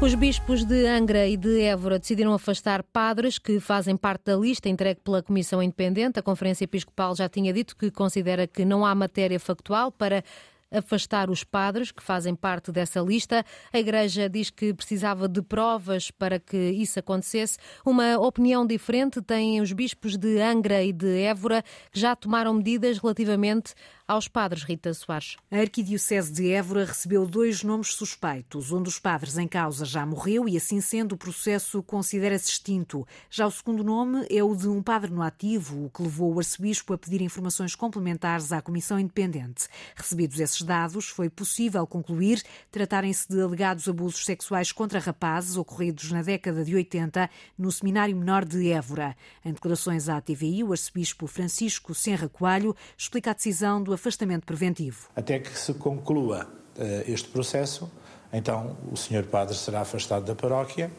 Os bispos de Angra e de Évora decidiram afastar padres que fazem parte da lista entregue pela Comissão Independente. A Conferência Episcopal já tinha dito que considera que não há matéria factual para afastar os padres que fazem parte dessa lista. A Igreja diz que precisava de provas para que isso acontecesse. Uma opinião diferente têm os bispos de Angra e de Évora, que já tomaram medidas relativamente aos padres, Rita Soares. A Arquidiocese de Évora recebeu dois nomes suspeitos. Um dos padres em causa já morreu e, assim sendo, o processo considera-se extinto. Já o segundo nome é o de um padre no ativo, o que levou o arcebispo a pedir informações complementares à Comissão Independente. Recebidos esses dados, foi possível concluir tratarem-se de alegados abusos sexuais contra rapazes ocorridos na década de 80 no Seminário Menor de Évora. Em declarações à TVI, o arcebispo Francisco Senra Coelho explica a decisão do afastamento preventivo. Até que se conclua uh, este processo, então o senhor padre será afastado da paróquia,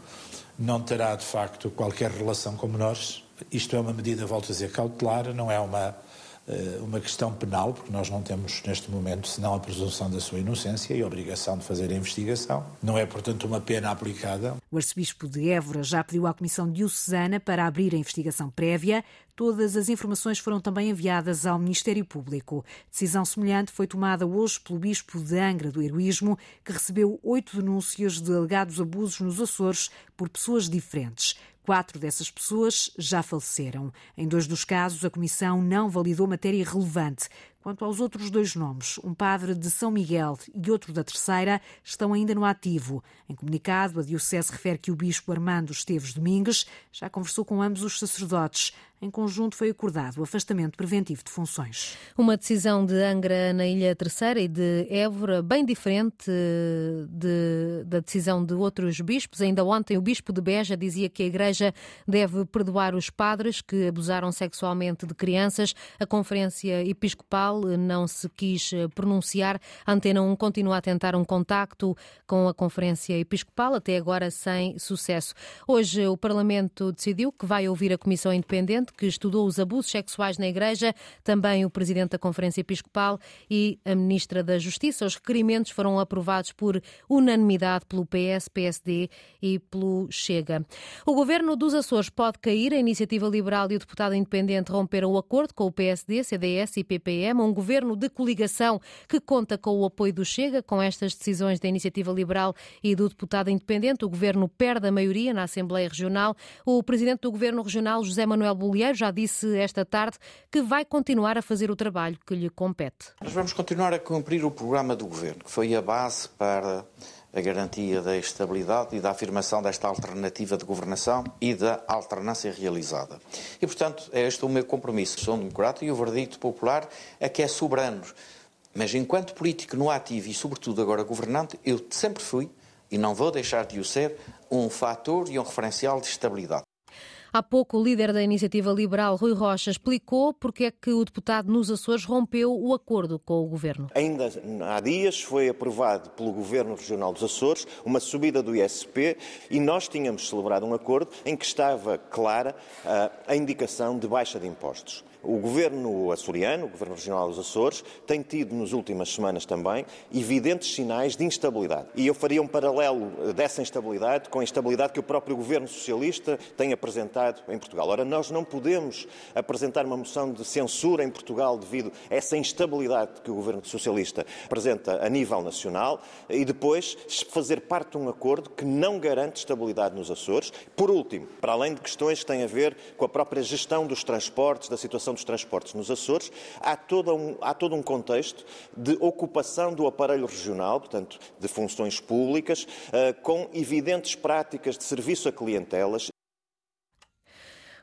não terá de facto qualquer relação com menores. Isto é uma medida, volto a dizer, cautelar, não é uma eh, uma questão penal, porque nós não temos neste momento senão a presunção da sua inocência e a obrigação de fazer a investigação. Não é, portanto, uma pena aplicada. O arcebispo de Évora já pediu à Comissão Diocesana para abrir a investigação prévia. Todas as informações foram também enviadas ao Ministério Público. Decisão semelhante foi tomada hoje pelo bispo de Angra do Heroísmo, que recebeu oito denúncias de alegados abusos nos Açores por pessoas diferentes. Quatro dessas pessoas já faleceram. Em dois dos casos, a Comissão não validou matéria relevante. Quanto aos outros dois nomes, um padre de São Miguel e outro da Terceira, estão ainda no ativo. Em comunicado, a Diocese refere que o bispo Armando Esteves Domingues já conversou com ambos os sacerdotes. Em conjunto, foi acordado o afastamento preventivo de funções. Uma decisão de Angra na Ilha Terceira e de Évora, bem diferente de, da decisão de outros bispos. Ainda ontem, o bispo de Beja dizia que a Igreja deve perdoar os padres que abusaram sexualmente de crianças. A Conferência Episcopal não se quis pronunciar. A Antena 1 continua a tentar um contacto com a Conferência Episcopal, até agora sem sucesso. Hoje, o Parlamento decidiu que vai ouvir a Comissão Independente que estudou os abusos sexuais na Igreja, também o Presidente da Conferência Episcopal e a Ministra da Justiça. Os requerimentos foram aprovados por unanimidade pelo PS, PSD e pelo Chega. O Governo dos Açores pode cair. A Iniciativa Liberal e o deputado independente romperam o acordo com o PSD, CDS e PPM, um governo de coligação que conta com o apoio do Chega. Com estas decisões da Iniciativa Liberal e do deputado independente, o governo perde a maioria na Assembleia Regional. O presidente do governo regional, José Manuel Bolívar, já disse esta tarde que vai continuar a fazer o trabalho que lhe compete. Nós vamos continuar a cumprir o programa do Governo, que foi a base para a garantia da estabilidade e da afirmação desta alternativa de governação e da alternância realizada. E, portanto, é este o meu compromisso. Sou um democrata e o verdicto popular é que é soberano. Mas, enquanto político no ativo e, sobretudo, agora governante, eu sempre fui, e não vou deixar de o ser, um fator e um referencial de estabilidade. Há pouco, o líder da iniciativa liberal, Rui Rocha, explicou porque é que o deputado nos Açores rompeu o acordo com o governo. Ainda há dias foi aprovado pelo governo regional dos Açores uma subida do ISP e nós tínhamos celebrado um acordo em que estava clara ah, a indicação de baixa de impostos. O governo açoriano, o governo regional dos Açores, tem tido nas últimas semanas também evidentes sinais de instabilidade. E eu faria um paralelo dessa instabilidade com a instabilidade que o próprio governo socialista tem apresentado em Portugal. Ora, nós não podemos apresentar uma moção de censura em Portugal devido a essa instabilidade que o governo socialista apresenta a nível nacional e depois fazer parte de um acordo que não garante estabilidade nos Açores. Por último, para além de questões que têm a ver com a própria gestão dos transportes, da situação dos transportes nos Açores, há todo um, há todo um contexto de ocupação do aparelho regional, portanto, de funções públicas, uh, com evidentes práticas de serviço a clientelas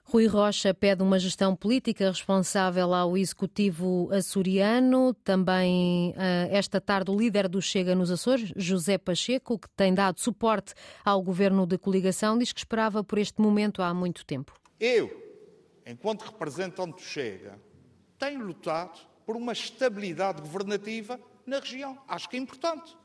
Rui Rocha pede uma gestão política responsável ao executivo açoriano. Também eh, esta tarde o líder do Chega nos Açores, José Pacheco, que tem dado suporte ao governo de coligação, diz que esperava por este momento há muito tempo. Eu enquanto representante Chega, tem lutado por uma estabilidade governativa na região. Acho que é importante.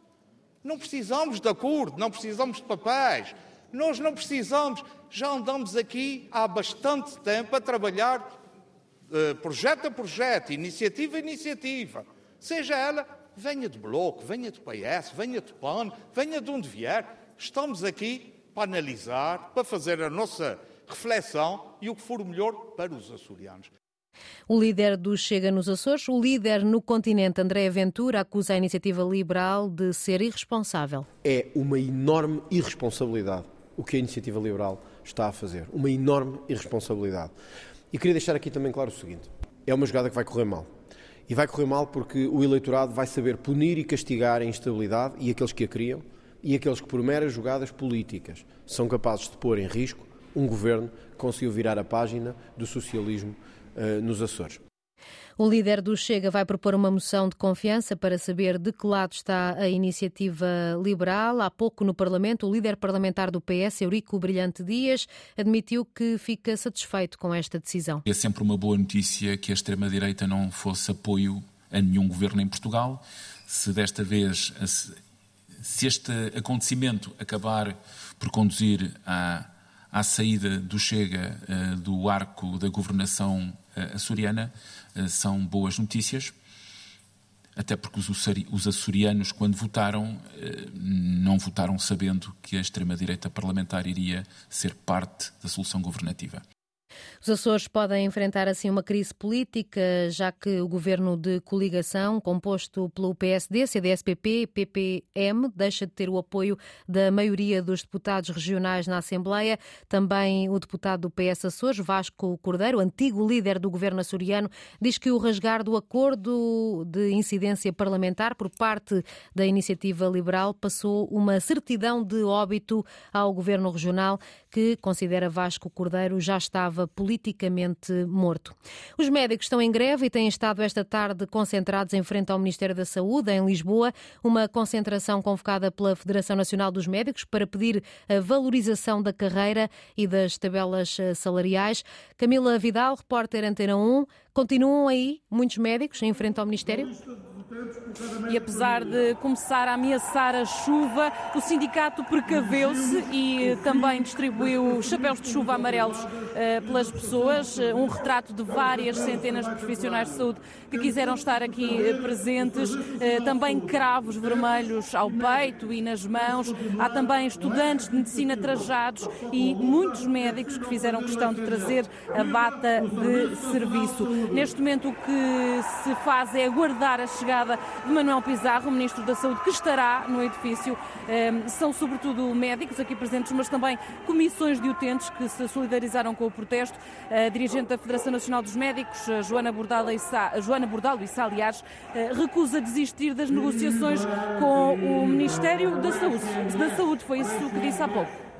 Não precisamos de acordo, não precisamos de papéis, nós não precisamos. Já andamos aqui há bastante tempo a trabalhar uh, projeto a projeto, iniciativa a iniciativa. Seja ela, venha de Bloco, venha de PS, venha de PAN, venha de onde vier. estamos aqui para analisar, para fazer a nossa reflexão e o que for o melhor para os açorianos. O líder do Chega nos Açores, o líder no continente, André Ventura, acusa a iniciativa liberal de ser irresponsável. É uma enorme irresponsabilidade o que a iniciativa liberal está a fazer. Uma enorme irresponsabilidade. E queria deixar aqui também claro o seguinte: é uma jogada que vai correr mal. E vai correr mal porque o eleitorado vai saber punir e castigar a instabilidade e aqueles que a criam e aqueles que, por meras jogadas políticas, são capazes de pôr em risco um governo que conseguiu virar a página do socialismo uh, nos Açores. O líder do Chega vai propor uma moção de confiança para saber de que lado está a iniciativa liberal. Há pouco no Parlamento, o líder parlamentar do PS, Eurico Brilhante Dias, admitiu que fica satisfeito com esta decisão. É sempre uma boa notícia que a extrema-direita não fosse apoio a nenhum governo em Portugal. Se desta vez, se este acontecimento acabar por conduzir à, à saída do Chega eh, do arco da governação eh, açoriana, eh, são boas notícias, até porque os açorianos, quando votaram, não votaram sabendo que a extrema-direita parlamentar iria ser parte da solução governativa. Os Açores podem enfrentar assim uma crise política, já que o governo de coligação, composto pelo PSD, CDS-PP e PPM, deixa de ter o apoio da maioria dos deputados regionais na Assembleia. Também o deputado do PS Açores, Vasco Cordeiro, antigo líder do governo açoriano, diz que o rasgar do acordo de incidência parlamentar por parte da iniciativa liberal passou uma certidão de óbito ao governo regional, que considera Vasco Cordeiro já estava politicamente morto. Os médicos estão em greve e têm estado esta tarde concentrados em frente ao Ministério da Saúde, em Lisboa, uma concentração convocada pela Federação Nacional dos Médicos para pedir a valorização da carreira e das tabelas eh, salariais. Camila Vidal, repórter Antena 1, continuam aí muitos médicos em frente ao Ministério? E apesar de começar a ameaçar a chuva, o sindicato precaveu-se e também distribuiu chapéus de chuva amarelos uh, pelas pessoas, uh, um retrato de várias centenas de profissionais de saúde que quiseram estar aqui uh, presentes, também cravos vermelhos ao peito e nas mãos, há também estudantes de medicina trajados e muitos médicos que fizeram questão de trazer a bata de serviço. Neste momento o que se faz é aguardar a chegada chegada de Manuel Pizarro, Ministro da Saúde, que estará no edifício. Ehm, são sobretudo médicos aqui presentes, mas também comissões de utentes que se solidarizaram com o protesto. A dirigente da Federação Nacional dos Médicos, e Sá, Joana Bordalo e Sá, aliás, eh, recusa desistir das negociações com o Ministério da Saúde. Da Saúde foi isso que disse há pouco.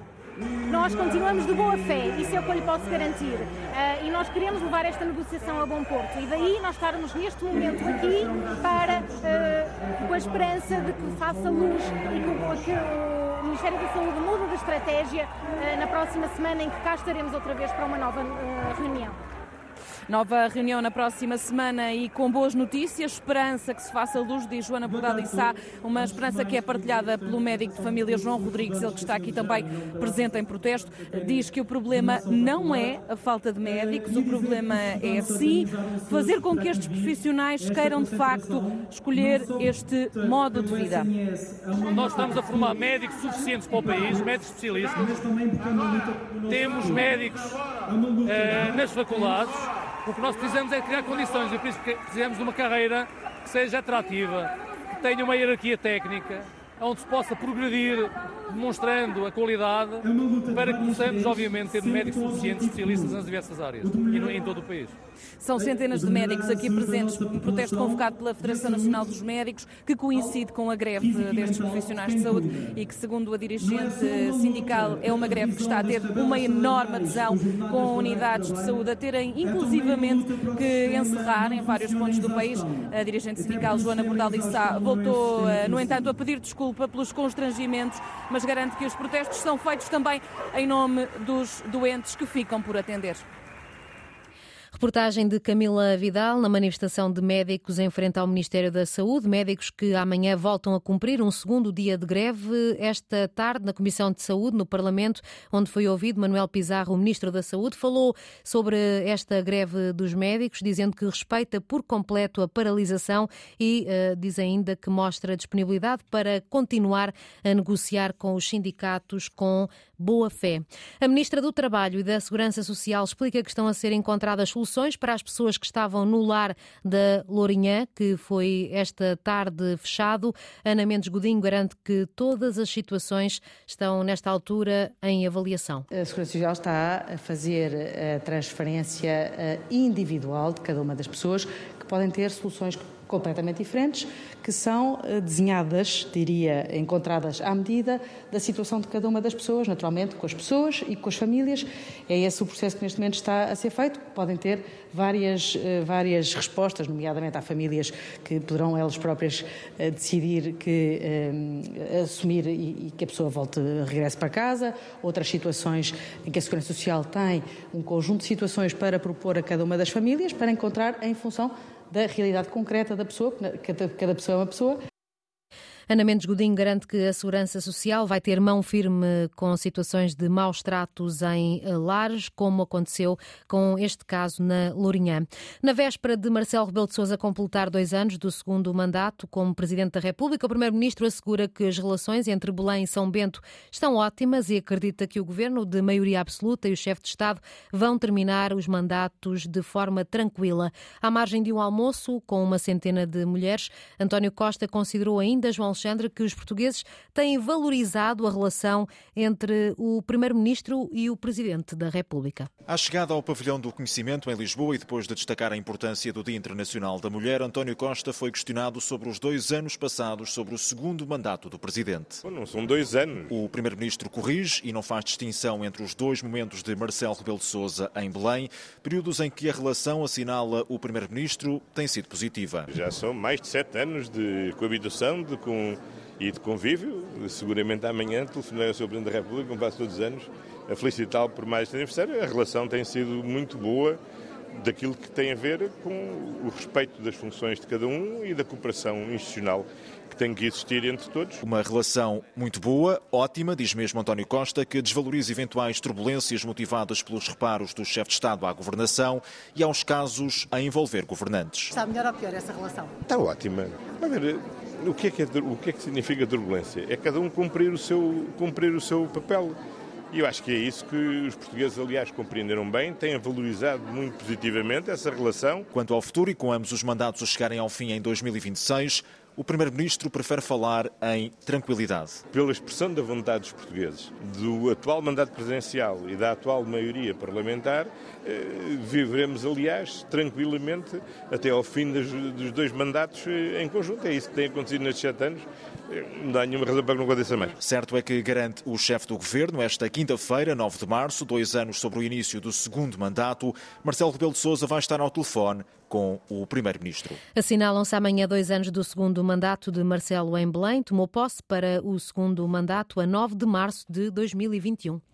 Nós continuamos de boa fé, isso é o que eu lhe posso garantir. Uh, e nós queremos levar esta negociação a bom porto. E daí nós estarmos neste momento aqui para, uh, com a esperança de que faça luz e que, que o Ministério da Saúde mude de estratégia uh, na próxima semana em que cá estaremos outra vez para uma nova reunião. Nova reunião na próxima semana e com boas notícias. Esperança que se faça luz, diz Joana Bordal Sá, uma esperança que é partilhada pelo médico de família João Rodrigues, ele que está aqui também presente em protesto. Diz que o problema não é a falta de médicos, o problema é sim fazer com que estes profissionais queiram de facto escolher este modo de vida. Nós estamos a formar médicos suficientes para o país, médicos especialistas. Temos médicos uh, nas faculdades o que nós precisamos é criar condições, e por isso precisamos de uma carreira que seja atrativa, que tenha uma hierarquia técnica, onde se possa progredir demonstrando a qualidade para que possamos, obviamente, ter médicos suficientes especialistas nas diversas áreas e em todo o país. São centenas de médicos aqui presentes um protesto convocado pela Federação Nacional dos Médicos, que coincide com a greve destes profissionais de saúde e que, segundo a dirigente sindical, é uma greve que está a ter uma enorme adesão, com unidades de saúde a terem, inclusivamente, que encerrar em vários pontos do país. A dirigente sindical, Joana Bordal Sá, voltou, eh, no entanto, a pedir desculpa pelos constrangimentos, mas garante que os protestos são feitos também em nome dos doentes que ficam por atender. Reportagem de Camila Vidal na manifestação de médicos em frente ao Ministério da Saúde, médicos que amanhã voltam a cumprir um segundo dia de greve. Esta tarde, na Comissão de Saúde, no Parlamento, onde foi ouvido Manuel Pizarro, o Ministro da Saúde, falou sobre esta greve dos médicos, dizendo que respeita por completo a paralisação e uh, diz ainda que mostra disponibilidade para continuar a negociar com os sindicatos com boa fé. A Ministra do Trabalho e da Segurança Social explica que estão a ser encontradas soluções para as pessoas que estavam no lar da Lourinhã, que foi esta tarde fechado. Ana Mendes Godinho garante que todas as situações estão, nesta altura, em avaliação. A Segurança Social está a fazer a transferência eh, individual de cada uma das pessoas que podem ter soluções completamente diferentes, que são eh, desenhadas, diria, encontradas à medida da situação de cada uma das pessoas, naturalmente com as pessoas e com as famílias. É esse o processo que neste momento está a ser feito. Podem ter várias, eh, várias respostas, nomeadamente há famílias que poderão elas próprias eh, decidir que assumir e, e que a pessoa volte, regresse para casa, outras situações em que a Segurança Social tem um conjunto de situações para propor a cada uma das famílias para encontrar em função da realidade concreta da pessoa, cada, cada pessoa é uma pessoa, Ana Mendes Godinho garante que a Segurança Social vai ter mão firme com situações de maus tratos em lares, como aconteceu com este caso na Lourinhã. Na véspera de Marcelo Rebelo de Sousa completar dois anos do segundo mandato como Presidente da República, o Primeiro-Ministro assegura que as relações entre Belém e São Bento estão ótimas e acredita que o Governo de maioria absoluta e o chefe de Estado vão terminar os mandatos de forma tranquila. À margem de um almoço com uma centena de mulheres, António Costa considerou ainda João Alexandre, que os portugueses têm valorizado a relação entre o Primeiro-Ministro e o Presidente da República. À chegada ao Pavilhão do Conhecimento em Lisboa e depois de destacar a importância do Dia Internacional da Mulher, António Costa foi questionado sobre os dois anos passados sobre o segundo mandato do Presidente. não são dois anos. O Primeiro-Ministro corrige e não faz distinção entre os dois momentos de Marcelo Rebelo de Sousa em Belém, períodos em que a relação, assinala o Primeiro-Ministro, tem sido positiva. Já são mais de sete anos de coabitação, de com e de convívio. Seguramente amanhã telefonei ao Sr. Presidente da República, como faço todos os anos, a felicitá-lo por mais este aniversário. A relação tem sido muito boa daquilo que tem a ver com o respeito das funções de cada um e da cooperação institucional que tem que existir entre todos. Uma relação muito boa, ótima, diz mesmo António Costa, que desvaloriza eventuais turbulências motivadas pelos reparos do chefe de Estado à governação e aos casos a envolver governantes. Está melhor ou pior essa relação? Está ótima. A ver, o que, é que é, o que é que significa turbulência? É cada um cumprir o seu, cumprir o seu papel. E eu acho que é isso que os portugueses, aliás, compreenderam bem, têm valorizado muito positivamente essa relação. Quanto ao futuro e com ambos os mandatos chegarem ao fim em 2026, o Primeiro-Ministro prefere falar em tranquilidade. Pela expressão da vontade dos portugueses, do atual mandato presidencial e da atual maioria parlamentar, eh, viveremos, aliás, tranquilamente até ao fim dos dois mandatos eh, em conjunto. É isso que tem acontecido nestes sete anos. Eh, não há nenhuma razão para que não aconteça mais. Certo é que garante o chefe do governo, esta quinta-feira, 9 de março, dois anos sobre o início do segundo mandato, Marcelo Rebelo de Sousa vai estar ao telefone com o Primeiro-Ministro. Assinalam-se amanhã dois anos do segundo mandato de Marcelo em Belém. Tomou posse para o segundo mandato a 9 de março de 2021.